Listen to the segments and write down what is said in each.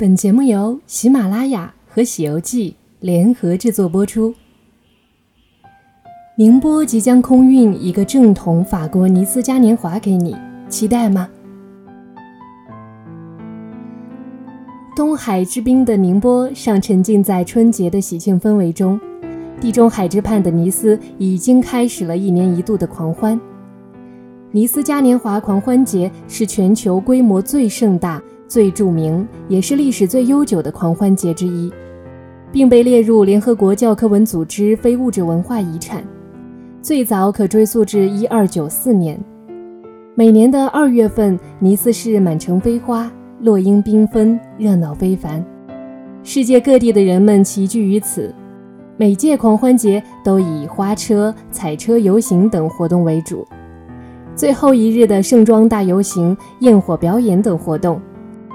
本节目由喜马拉雅和《喜游记》联合制作播出。宁波即将空运一个正统法国尼斯嘉年华给你，期待吗？东海之滨的宁波尚沉浸在春节的喜庆氛围中，地中海之畔的尼斯已经开始了一年一度的狂欢。尼斯嘉年华狂欢节是全球规模最盛大。最著名也是历史最悠久的狂欢节之一，并被列入联合国教科文组织非物质文化遗产。最早可追溯至一二九四年。每年的二月份，尼斯市满城飞花，落英缤纷，热闹非凡。世界各地的人们齐聚于此。每届狂欢节都以花车、彩车游行等活动为主，最后一日的盛装大游行、焰火表演等活动。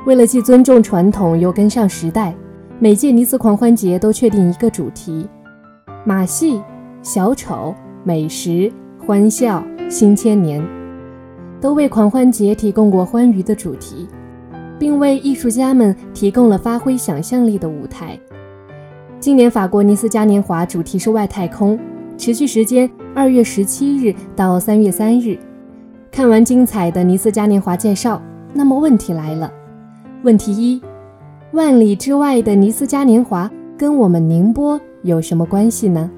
为了既尊重传统又跟上时代，每届尼斯狂欢节都确定一个主题：马戏、小丑、美食、欢笑、新千年，都为狂欢节提供过欢愉的主题，并为艺术家们提供了发挥想象力的舞台。今年法国尼斯嘉年华主题是外太空，持续时间二月十七日到三月三日。看完精彩的尼斯嘉年华介绍，那么问题来了。问题一：万里之外的尼斯嘉年华跟我们宁波有什么关系呢？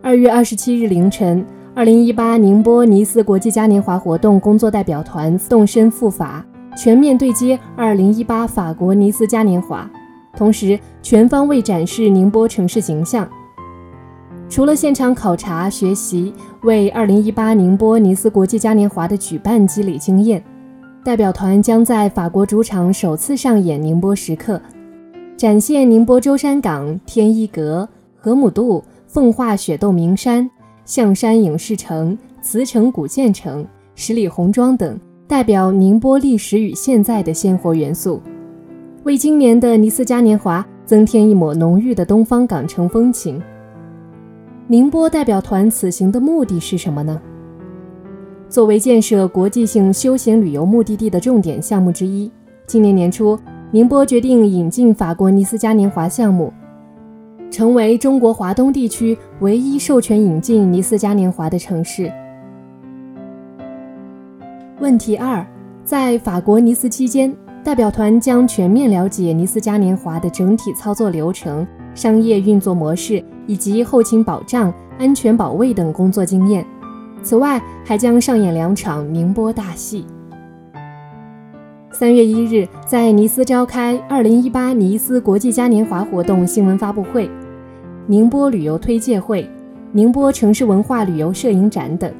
二月二十七日凌晨，二零一八宁波尼斯国际嘉年华活动工作代表团动身赴法，全面对接二零一八法国尼斯嘉年华，同时全方位展示宁波城市形象。除了现场考察学习，为二零一八宁波尼斯国际嘉年华的举办积累经验。代表团将在法国主场首次上演宁波时刻，展现宁波舟山港、天一阁、河姆渡、奉化雪窦名山、象山影视城、慈城古建城、十里红妆等代表宁波历史与现在的鲜活元素，为今年的尼斯嘉年华增添一抹浓郁的东方港城风情。宁波代表团此行的目的是什么呢？作为建设国际性休闲旅游目的地的重点项目之一，今年年初，宁波决定引进法国尼斯嘉年华项目，成为中国华东地区唯一授权引进尼斯嘉年华的城市。问题二，在法国尼斯期间，代表团将全面了解尼斯嘉年华的整体操作流程、商业运作模式以及后勤保障、安全保卫等工作经验。此外，还将上演两场宁波大戏。三月一日，在尼斯召开二零一八尼斯国际嘉年华活动新闻发布会、宁波旅游推介会、宁波城市文化旅游摄影展等，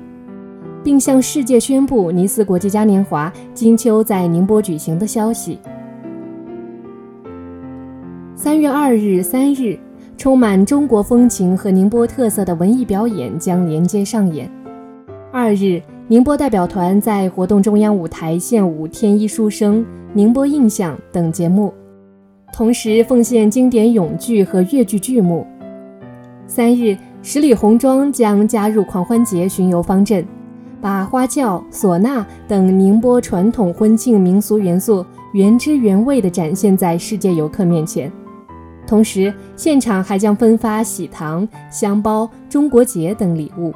并向世界宣布尼斯国际嘉年华金秋在宁波举行的消息。三月二日、三日，充满中国风情和宁波特色的文艺表演将连接上演。二日，宁波代表团在活动中央舞台献舞《天一书生》《宁波印象》等节目，同时奉献经典咏剧和越剧剧目。三日，十里红妆将加入狂欢节巡游方阵，把花轿、唢呐等宁波传统婚庆民俗元素原汁原味地展现在世界游客面前。同时，现场还将分发喜糖、香包、中国结等礼物。